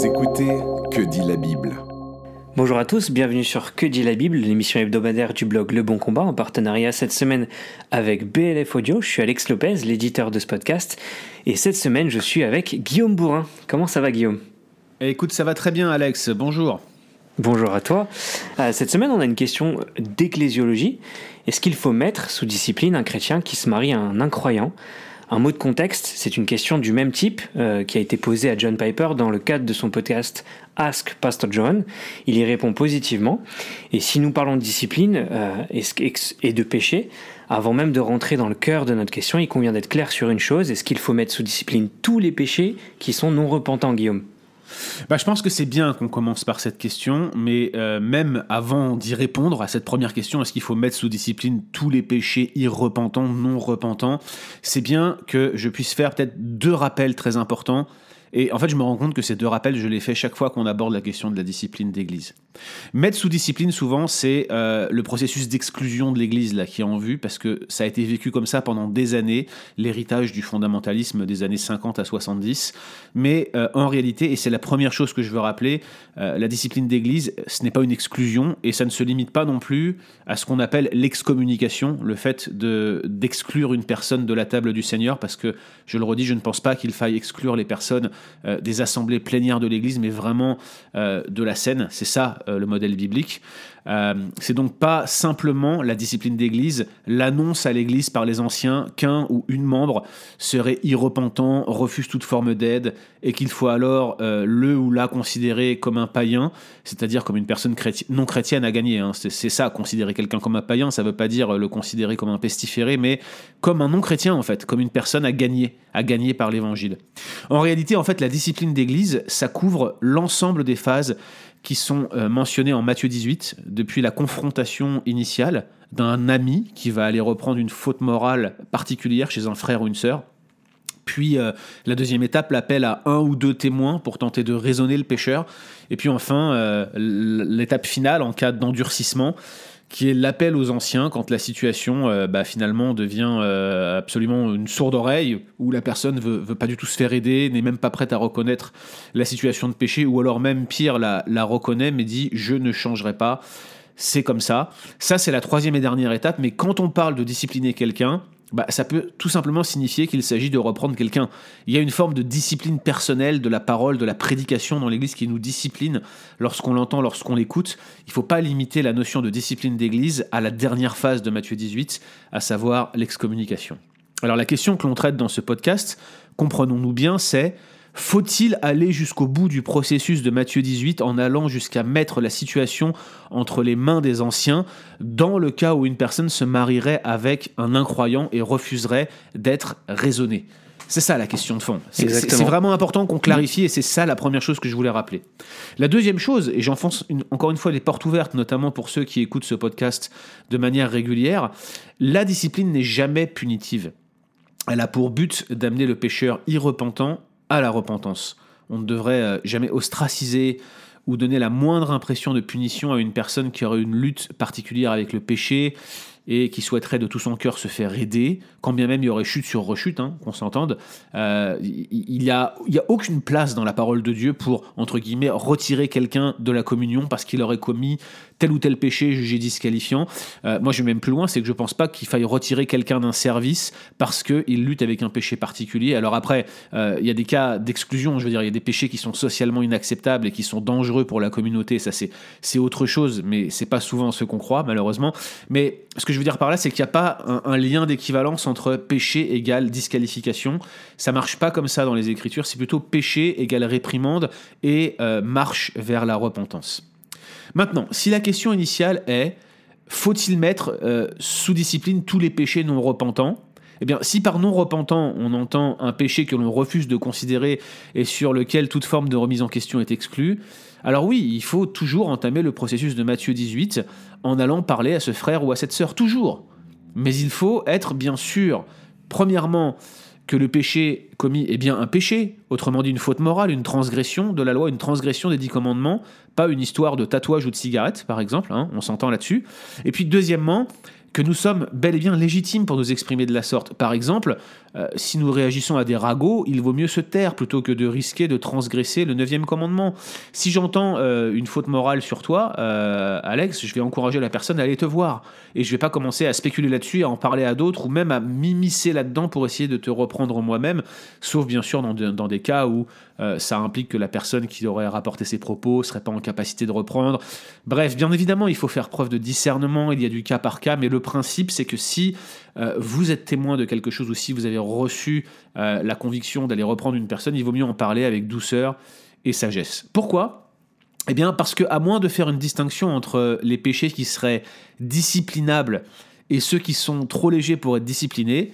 Vous écoutez Que dit la Bible Bonjour à tous, bienvenue sur Que dit la Bible, l'émission hebdomadaire du blog Le Bon Combat en partenariat cette semaine avec BLF Audio. Je suis Alex Lopez, l'éditeur de ce podcast, et cette semaine je suis avec Guillaume Bourrin. Comment ça va Guillaume? Écoute, ça va très bien Alex, bonjour. Bonjour à toi. Euh, Cette semaine, on a une question d'ecclésiologie. Est-ce qu'il faut mettre sous discipline un chrétien qui se marie à un incroyant? Un mot de contexte, c'est une question du même type euh, qui a été posée à John Piper dans le cadre de son podcast Ask Pastor John. Il y répond positivement. Et si nous parlons de discipline euh, et de péché, avant même de rentrer dans le cœur de notre question, il convient d'être clair sur une chose. Est-ce qu'il faut mettre sous discipline tous les péchés qui sont non repentants, Guillaume? Bah, je pense que c'est bien qu'on commence par cette question, mais euh, même avant d'y répondre à cette première question, est-ce qu'il faut mettre sous discipline tous les péchés irrepentants, non repentants? C'est bien que je puisse faire peut-être deux rappels très importants. Et en fait, je me rends compte que ces deux rappels, je les fais chaque fois qu'on aborde la question de la discipline d'Église. Mettre sous discipline, souvent, c'est euh, le processus d'exclusion de l'Église là qui est en vue, parce que ça a été vécu comme ça pendant des années, l'héritage du fondamentalisme des années 50 à 70. Mais euh, en réalité, et c'est la première chose que je veux rappeler, euh, la discipline d'Église, ce n'est pas une exclusion, et ça ne se limite pas non plus à ce qu'on appelle l'excommunication, le fait de d'exclure une personne de la table du Seigneur, parce que, je le redis, je ne pense pas qu'il faille exclure les personnes euh, des assemblées plénières de l'Église, mais vraiment euh, de la scène. C'est ça euh, le modèle biblique. C'est donc pas simplement la discipline d'Église, l'annonce à l'Église par les anciens qu'un ou une membre serait irrepentant, refuse toute forme d'aide, et qu'il faut alors le ou la considérer comme un païen, c'est-à-dire comme une personne non chrétienne à gagner. hein. C'est ça, considérer quelqu'un comme un païen, ça veut pas dire le considérer comme un pestiféré, mais comme un non chrétien en fait, comme une personne à gagner, à gagner par l'Évangile. En réalité, en fait, la discipline d'Église, ça couvre l'ensemble des phases qui sont euh, mentionnées en Matthieu 18, depuis la confrontation initiale d'un ami qui va aller reprendre une faute morale particulière chez un frère ou une sœur. Puis euh, la deuxième étape, l'appel à un ou deux témoins pour tenter de raisonner le pécheur. Et puis enfin, euh, l'étape finale en cas d'endurcissement, qui est l'appel aux anciens quand la situation euh, bah, finalement devient euh, absolument une sourde oreille, où la personne veut, veut pas du tout se faire aider, n'est même pas prête à reconnaître la situation de péché, ou alors même pire, la, la reconnaît mais dit je ne changerai pas. C'est comme ça. Ça, c'est la troisième et dernière étape. Mais quand on parle de discipliner quelqu'un, bah, ça peut tout simplement signifier qu'il s'agit de reprendre quelqu'un. Il y a une forme de discipline personnelle de la parole, de la prédication dans l'Église qui nous discipline lorsqu'on l'entend, lorsqu'on l'écoute. Il ne faut pas limiter la notion de discipline d'Église à la dernière phase de Matthieu 18, à savoir l'excommunication. Alors la question que l'on traite dans ce podcast, comprenons-nous bien, c'est faut-il aller jusqu'au bout du processus de Matthieu 18 en allant jusqu'à mettre la situation entre les mains des anciens dans le cas où une personne se marierait avec un incroyant et refuserait d'être raisonnée c'est ça la question de fond. C'est- vraiment important qu'on clarifie et c'est ça la première chose que je voulais rappeler. La deuxième chose, et j'enfonce encore une fois les portes ouvertes, notamment pour ceux qui écoutent ce podcast de manière régulière, la discipline n'est jamais punitive. Elle a pour but d'amener le pécheur irrepentant à la repentance. On ne devrait euh, jamais ostraciser ou donner la moindre impression de punition à une personne qui aurait une lutte particulière avec le péché et qui souhaiterait de tout son cœur se faire aider, quand bien même il y aurait chute sur rechute, hein, qu'on s'entende. Euh, Il il y a, il y a aucune place dans la parole de Dieu pour, entre guillemets, retirer quelqu'un de la communion parce qu'il aurait commis tel ou tel péché jugé disqualifiant. Euh, moi, je vais même plus loin, c'est que je pense pas qu'il faille retirer quelqu'un d'un service parce qu'il lutte avec un péché particulier. Alors après, euh, il y a des cas d'exclusion, je veux dire, il y a des péchés qui sont socialement inacceptables et qui sont dangereux pour la communauté. Ça, c'est autre chose, mais c'est pas souvent ce qu'on croit, malheureusement. Mais ce que je veux dire par là, c'est qu'il n'y a pas un, un lien d'équivalence entre péché égale disqualification. Ça marche pas comme ça dans les Écritures. C'est plutôt péché égale réprimande et euh, marche vers la repentance. Maintenant, si la question initiale est faut-il mettre euh, sous discipline tous les péchés non repentants? Eh bien, si par non repentant, on entend un péché que l'on refuse de considérer et sur lequel toute forme de remise en question est exclue, alors oui, il faut toujours entamer le processus de Matthieu 18 en allant parler à ce frère ou à cette sœur, toujours. Mais il faut être bien sûr, premièrement, que le péché commis est bien un péché, autrement dit une faute morale, une transgression de la loi, une transgression des dix commandements, pas une histoire de tatouage ou de cigarette, par exemple, hein, on s'entend là-dessus. Et puis deuxièmement, que nous sommes bel et bien légitimes pour nous exprimer de la sorte. Par exemple, euh, si nous réagissons à des ragots, il vaut mieux se taire plutôt que de risquer de transgresser le neuvième commandement. Si j'entends euh, une faute morale sur toi, euh, Alex, je vais encourager la personne à aller te voir. Et je vais pas commencer à spéculer là-dessus, à en parler à d'autres, ou même à m'immiscer là-dedans pour essayer de te reprendre moi-même, sauf bien sûr dans, dans des cas où ça implique que la personne qui aurait rapporté ses propos serait pas en capacité de reprendre. Bref, bien évidemment, il faut faire preuve de discernement, il y a du cas par cas, mais le principe c'est que si vous êtes témoin de quelque chose ou si vous avez reçu euh, la conviction d'aller reprendre une personne, il vaut mieux en parler avec douceur et sagesse. Pourquoi? Eh bien parce que à moins de faire une distinction entre les péchés qui seraient disciplinables et ceux qui sont trop légers pour être disciplinés,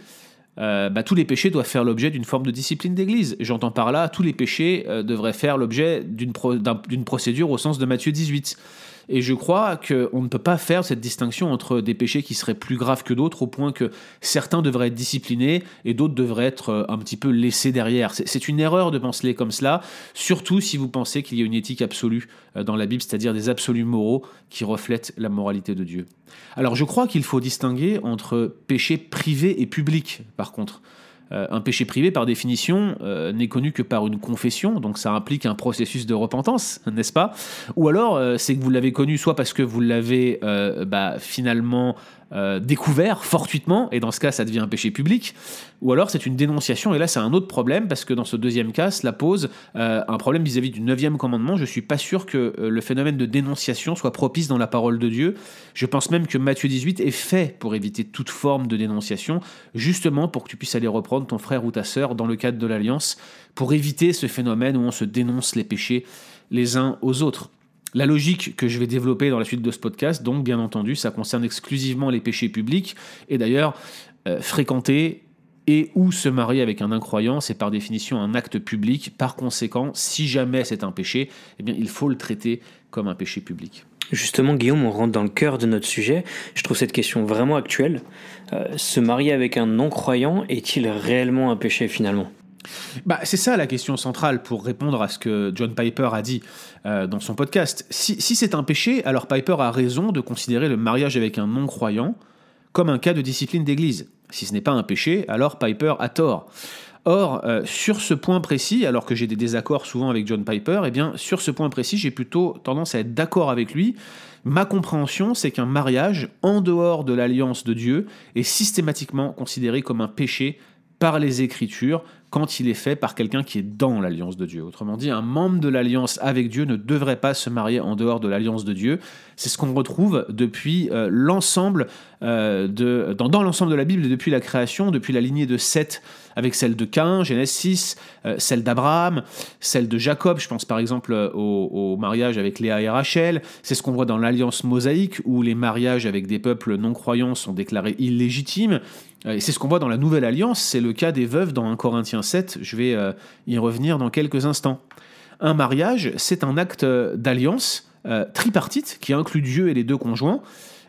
euh, bah, tous les péchés doivent faire l'objet d'une forme de discipline d'église. J'entends par là, tous les péchés euh, devraient faire l'objet d'une procédure au sens de Matthieu 18. Et je crois qu'on ne peut pas faire cette distinction entre des péchés qui seraient plus graves que d'autres, au point que certains devraient être disciplinés et d'autres devraient être euh, un petit peu laissés derrière. C'est une erreur de penser comme cela, surtout si vous pensez qu'il y a une éthique absolue euh, dans la Bible, c'est-à-dire des absolus moraux qui reflètent la moralité de Dieu. Alors je crois qu'il faut distinguer entre péché privé et public, par contre. Euh, un péché privé, par définition, euh, n'est connu que par une confession, donc ça implique un processus de repentance, n'est-ce pas? Ou alors, euh, c'est que vous l'avez connu soit parce que vous l'avez bah, finalement euh, découvert fortuitement, et dans ce cas, ça devient un péché public, ou alors c'est une dénonciation, et là, c'est un autre problème, parce que dans ce deuxième cas, cela pose euh, un problème vis-à-vis du neuvième commandement. Je suis pas sûr que euh, le phénomène de dénonciation soit propice dans la parole de Dieu. Je pense même que Matthieu 18 est fait pour éviter toute forme de dénonciation, justement pour que tu puisses aller reprendre ton frère ou ta sœur dans le cadre de l'alliance, pour éviter ce phénomène où on se dénonce les péchés les uns aux autres. La logique que je vais développer dans la suite de ce podcast, donc bien entendu, ça concerne exclusivement les péchés publics. Et d'ailleurs, euh, fréquenter et ou se marier avec un incroyant, c'est par définition un acte public. Par conséquent, si jamais c'est un péché, eh il faut le traiter comme un péché public. Justement, Guillaume, on rentre dans le cœur de notre sujet. Je trouve cette question vraiment actuelle. Euh, se marier avec un non-croyant est-il réellement un péché finalement? Bah, c'est ça la question centrale pour répondre à ce que John Piper a dit euh, dans son podcast. Si, c'est un péché, alors Piper a raison de considérer le mariage avec un non-croyant comme un cas de discipline d'église. Si ce n'est pas un péché, alors Piper a tort. Or, euh, sur ce point précis, alors que j'ai des désaccords souvent avec John Piper, eh bien, sur ce point précis, j'ai plutôt tendance à être d'accord avec lui. Ma compréhension, c'est qu'un mariage en dehors de l'alliance de Dieu est systématiquement considéré comme un péché par les Écritures, quand il est fait par quelqu'un qui est dans l'alliance de Dieu. Autrement dit, un membre de l'alliance avec Dieu ne devrait pas se marier en dehors de l'alliance de Dieu. C'est ce qu'on retrouve depuis euh, l'ensemble euh, de dans, l'ensemble de la Bible depuis la création, depuis la lignée de Seth avec celle de Cain, Genèse 6, euh, celle d'Abraham, celle de Jacob. Je pense par exemple au mariage avec Léa et Rachel. C'est ce qu'on voit dans l'alliance mosaïque où les mariages avec des peuples non croyants sont déclarés illégitimes. Et c'est ce qu'on voit dans la Nouvelle Alliance, c'est le cas des veuves dans 1 Corinthiens 7, je vais euh, y revenir dans quelques instants. Un mariage, c'est un acte d'alliance euh, tripartite qui inclut Dieu et les deux conjoints,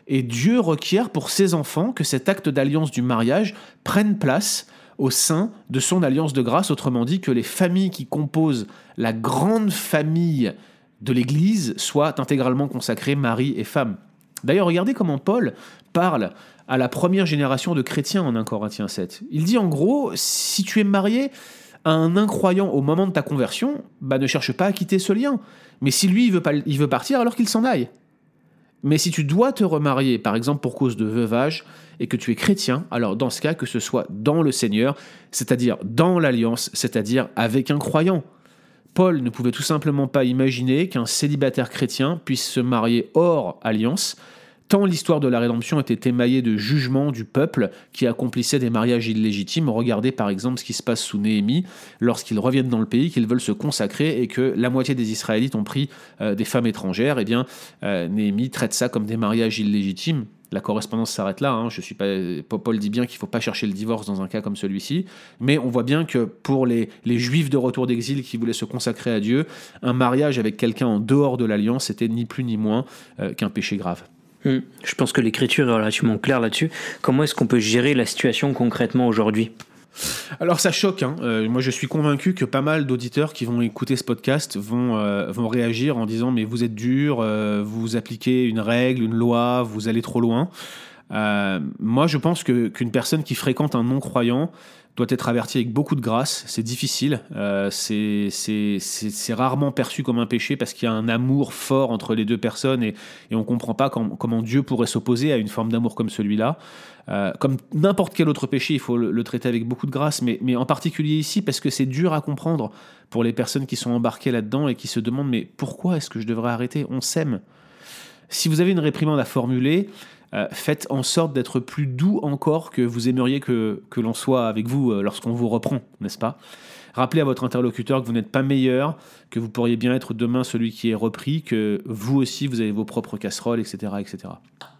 et Dieu requiert pour ses enfants que cet acte d'alliance du mariage prenne place au sein de son alliance de grâce, autrement dit que les familles qui composent la grande famille de l'Église soient intégralement consacrées mari et femme. D'ailleurs, regardez comment Paul parle à la première génération de chrétiens en 1 Corinthiens 7. Il dit en gros, si tu es marié à un incroyant au moment de ta conversion, bah ne cherche pas à quitter ce lien. Mais si lui, il veut, pas, il veut partir, alors qu'il s'en aille. Mais si tu dois te remarier, par exemple pour cause de veuvage, et que tu es chrétien, alors dans ce cas, que ce soit dans le Seigneur, c'est-à-dire dans l'alliance, c'est-à-dire avec un croyant. Paul ne pouvait tout simplement pas imaginer qu'un célibataire chrétien puisse se marier hors alliance, tant l'histoire de la rédemption était émaillée de jugements du peuple qui accomplissait des mariages illégitimes. Regardez par exemple ce qui se passe sous Néhémie lorsqu'ils reviennent dans le pays, qu'ils veulent se consacrer et que la moitié des Israélites ont pris euh, des femmes étrangères. Eh bien, euh, Néhémie traite ça comme des mariages illégitimes. La correspondance s'arrête là. Hein. Je suis pas, Paul dit bien qu'il ne faut pas chercher le divorce dans un cas comme celui-ci. Mais on voit bien que pour les, juifs de retour d'exil qui voulaient se consacrer à Dieu, un mariage avec quelqu'un en dehors de l'alliance était ni plus ni moins euh, qu'un péché grave. Hmm. Je pense que l'écriture est relativement claire là-dessus. Comment est-ce qu'on peut gérer la situation concrètement aujourd'hui? Alors ça choque, hein. euh, moi je suis convaincu que pas mal d'auditeurs qui vont écouter ce podcast vont, euh, vont réagir en disant mais vous êtes dur, euh, vous appliquez une règle, une loi, vous allez trop loin. Euh, moi, je pense que qu'une personne qui fréquente un non-croyant doit être avertie avec beaucoup de grâce. C'est difficile. Euh, c'est- rarement perçu comme un péché parce qu'il y a un amour fort entre les deux personnes et, on ne comprend pas com- comment Dieu pourrait s'opposer à une forme d'amour comme celui-là. Euh, comme n'importe quel autre péché, il faut le, le traiter avec beaucoup de grâce, mais, mais en particulier ici parce que c'est dur à comprendre pour les personnes qui sont embarquées là-dedans et qui se demandent mais pourquoi est-ce que je devrais arrêter? On s'aime. Si vous avez une réprimande à formuler, euh, faites en sorte d'être plus doux encore que vous aimeriez que, que l'on soit avec vous euh, lorsqu'on vous reprend, n'est-ce pas? Rappelez à votre interlocuteur que vous n'êtes pas meilleur, que vous pourriez bien être demain celui qui est repris, que vous aussi vous avez vos propres casseroles, etc. etc.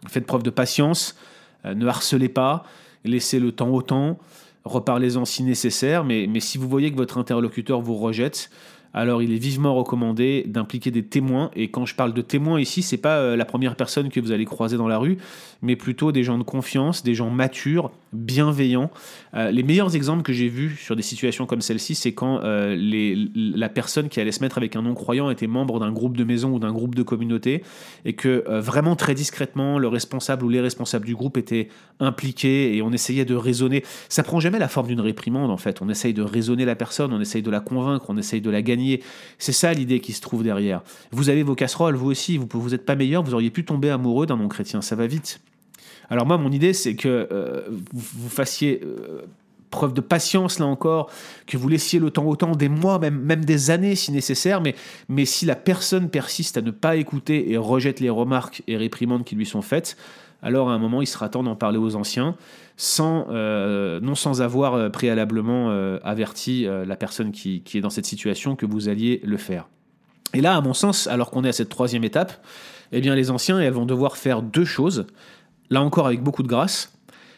Faites preuve de patience, euh, ne harcelez pas, laissez le temps au temps, reparlez-en si nécessaire, mais, mais si vous voyez que votre interlocuteur vous rejette, alors il est vivement recommandé d'impliquer des témoins. Et quand je parle de témoins ici, c'est pas euh, la première personne que vous allez croiser dans la rue, mais plutôt des gens de confiance, des gens matures, bienveillants. Euh, les meilleurs exemples que j'ai vus sur des situations comme celle-ci, c'est quand euh, la personne qui allait se mettre avec un non-croyant était membre d'un groupe de maison ou d'un groupe de communauté, et que vraiment très discrètement, le responsable ou les responsables du groupe étaient impliqués et on essayait de raisonner. Ça prend jamais la forme d'une réprimande en fait. On essaye de raisonner la personne, on essaye de la convaincre, on essaye de la gagner. C'est ça l'idée qui se trouve derrière. Vous avez vos casseroles, vous aussi, vous vous n'êtes pas meilleur, vous auriez pu tomber amoureux d'un non-chrétien, ça va vite. Alors moi, mon idée, c'est que euh, vous, vous fassiez euh, preuve de patience, là encore, que vous laissiez le temps au temps, des mois, même, même des années si nécessaire, mais, mais si la personne persiste à ne pas écouter et rejette les remarques et réprimandes qui lui sont faites, alors à un moment, il sera temps d'en parler aux anciens, sans, euh, non sans avoir euh, préalablement euh, averti la personne qui, qui est dans cette situation que vous alliez le faire. Et là, à mon sens, alors qu'on est à cette troisième étape, eh bien, les anciens, elles vont devoir faire deux choses, là encore avec beaucoup de grâce.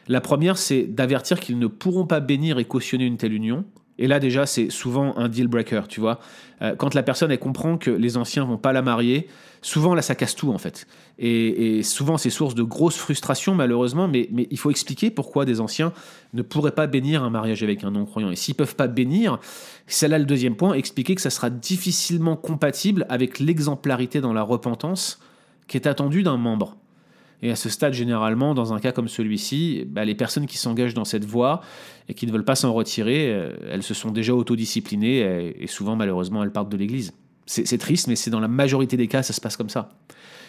La première, c'est d'avertir qu'ils ne pourront pas bénir et cautionner une telle union. Et là, déjà, c'est souvent un deal breaker, tu vois. Euh, quand la personne, elle comprend que les anciens vont pas la marier, souvent, là, ça casse tout, en fait. Et, souvent, c'est source de grosses frustrations, malheureusement, mais, mais il faut expliquer pourquoi des anciens ne pourraient pas bénir un mariage avec un non-croyant. Et s'ils peuvent pas bénir, c'est là le deuxième point, expliquer que ça sera difficilement compatible avec l'exemplarité dans la repentance qui est attendue d'un membre. Et à ce stade, généralement, dans un cas comme celui-ci, bah, les personnes qui s'engagent dans cette voie et qui ne veulent pas s'en retirer, euh, elles se sont déjà autodisciplinées et, souvent, malheureusement, elles partent de l'Église. C'est triste, mais c'est dans la majorité des cas, ça se passe comme ça.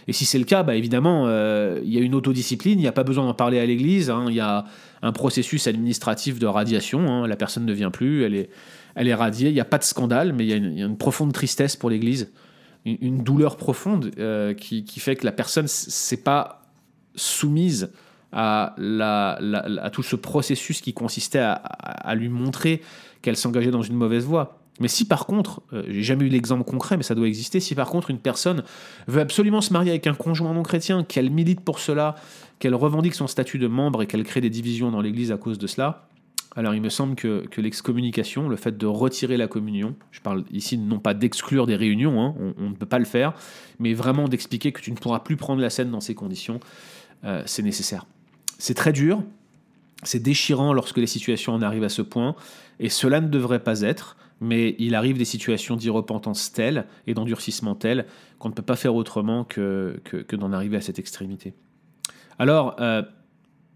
Et si c'est le cas, bah, évidemment, euh, il y a une autodiscipline, il n'y a pas besoin d'en parler à l'Église, hein, il y a un processus administratif de radiation, hein, la personne ne vient plus, elle est, elle est radiée, il n'y a pas de scandale, mais il y, a une- profonde tristesse pour l'Église, une, douleur profonde euh, qui, qui fait que la personne, c'est pas soumise à, tout ce processus qui consistait à lui montrer qu'elle s'engageait dans une mauvaise voie. Mais si par contre, euh, j'ai jamais eu l'exemple concret, mais ça doit exister, si par contre une personne veut absolument se marier avec un conjoint non chrétien, qu'elle milite pour cela, qu'elle revendique son statut de membre et qu'elle crée des divisions dans l'Église à cause de cela, alors il me semble que, que l'excommunication, le fait de retirer la communion, je parle ici non pas d'exclure des réunions, hein, on, ne peut pas le faire, mais vraiment d'expliquer que tu ne pourras plus prendre la scène dans ces conditions, euh, c'est nécessaire. C'est très dur, c'est déchirant lorsque les situations en arrivent à ce point, et cela ne devrait pas être, mais il arrive des situations d'irrepentance telles et d'endurcissement telles qu'on ne peut pas faire autrement que, que, que d'en arriver à cette extrémité. Alors, euh,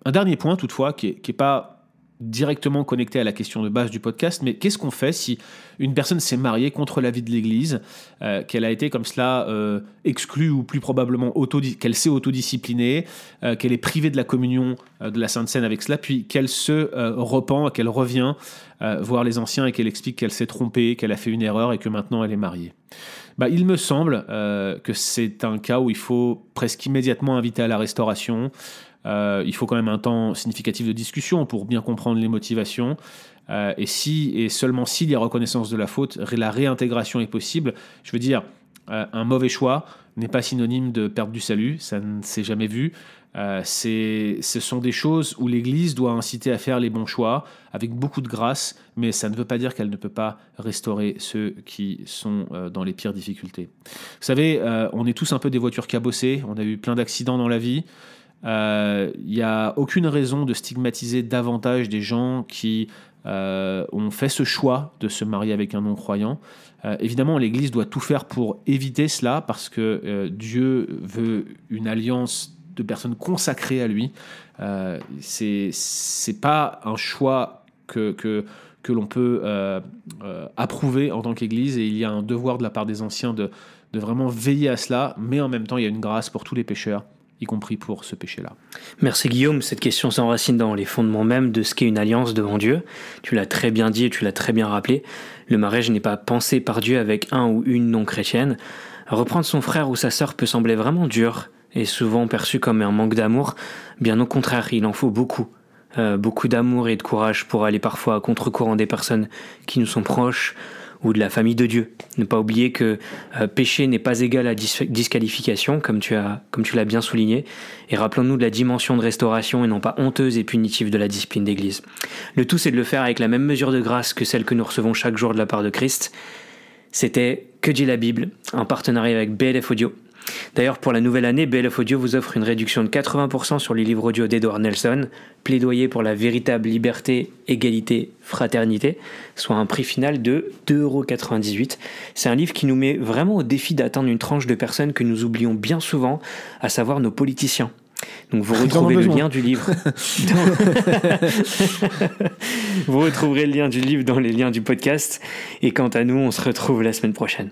un dernier point toutefois, qui n'est pas directement connecté à la question de base du podcast, mais qu'est-ce qu'on fait si une personne s'est mariée contre l'avis de l'Église, euh, qu'elle a été comme cela euh, exclue ou plus probablement qu'elle s'est autodisciplinée, euh, qu'elle est privée de la communion de la Sainte Seine avec cela, puis qu'elle se repent, qu'elle revient voir les anciens et qu'elle explique qu'elle s'est trompée, qu'elle a fait une erreur et que maintenant elle est mariée. Bah, il me semble que c'est un cas où il faut presque immédiatement inviter à la restauration. Euh, il faut quand même un temps significatif de discussion pour bien comprendre les motivations. Euh, et si et seulement s'il y a reconnaissance de la faute, la réintégration est possible. Je veux dire, euh, un mauvais choix n'est pas synonyme de perte du salut, ça ne s'est jamais vu. Ce sont des choses où l'Église doit inciter à faire les bons choix avec beaucoup de grâce, mais ça ne veut pas dire qu'elle ne peut pas restaurer ceux qui sont dans les pires difficultés. Vous savez, on est tous un peu des voitures cabossées, on a eu plein d'accidents dans la vie. Euh, Il n'y a aucune raison de stigmatiser davantage des gens qui euh, ont fait ce choix de se marier avec un non-croyant. Euh, évidemment, l'Église doit tout faire pour éviter cela parce que euh, Dieu veut une alliance de personnes consacrées à lui. Euh, c'est c'est pas un choix que, l'on peut euh, euh, approuver en tant qu'Église et il y a un devoir de la part des anciens de vraiment veiller à cela, mais en même temps il y a une grâce pour tous les pécheurs y compris pour ce péché-là. Merci Guillaume, cette question s'enracine dans les fondements même de ce qu'est une alliance devant Dieu. Tu l'as très bien dit et tu l'as très bien rappelé. Le mariage n'est pas pensé par Dieu avec un ou une non chrétienne. Reprendre son frère ou sa sœur peut sembler vraiment dur et souvent perçu comme un manque d'amour. Bien au contraire, il en faut beaucoup. Euh, beaucoup d'amour et de courage pour aller parfois à contre-courant des personnes qui nous sont proches, ou de la famille de Dieu. Ne pas oublier que euh, péché n'est pas égal à disqualification, comme tu comme tu l'as bien souligné, et rappelons-nous de la dimension de restauration et non pas honteuse et punitive de la discipline d'Église. Le tout, c'est de le faire avec la même mesure de grâce que celle que nous recevons chaque jour de la part de Christ. C'était Que dit la Bible, en partenariat avec BLF Audio. D'ailleurs, pour la nouvelle année, BLF Audio vous offre une réduction de 80% sur les livres audio d'Edward Nelson, plaidoyer pour la véritable liberté, égalité, fraternité, soit un prix final de 2,98€. C'est un livre qui nous met vraiment au défi d'atteindre une tranche de personnes que nous oublions bien souvent, à savoir nos politiciens. Donc vous retrouvez le lien du livre. vous retrouverez le lien du livre dans les liens du podcast. Et quant à nous, on se retrouve la semaine prochaine.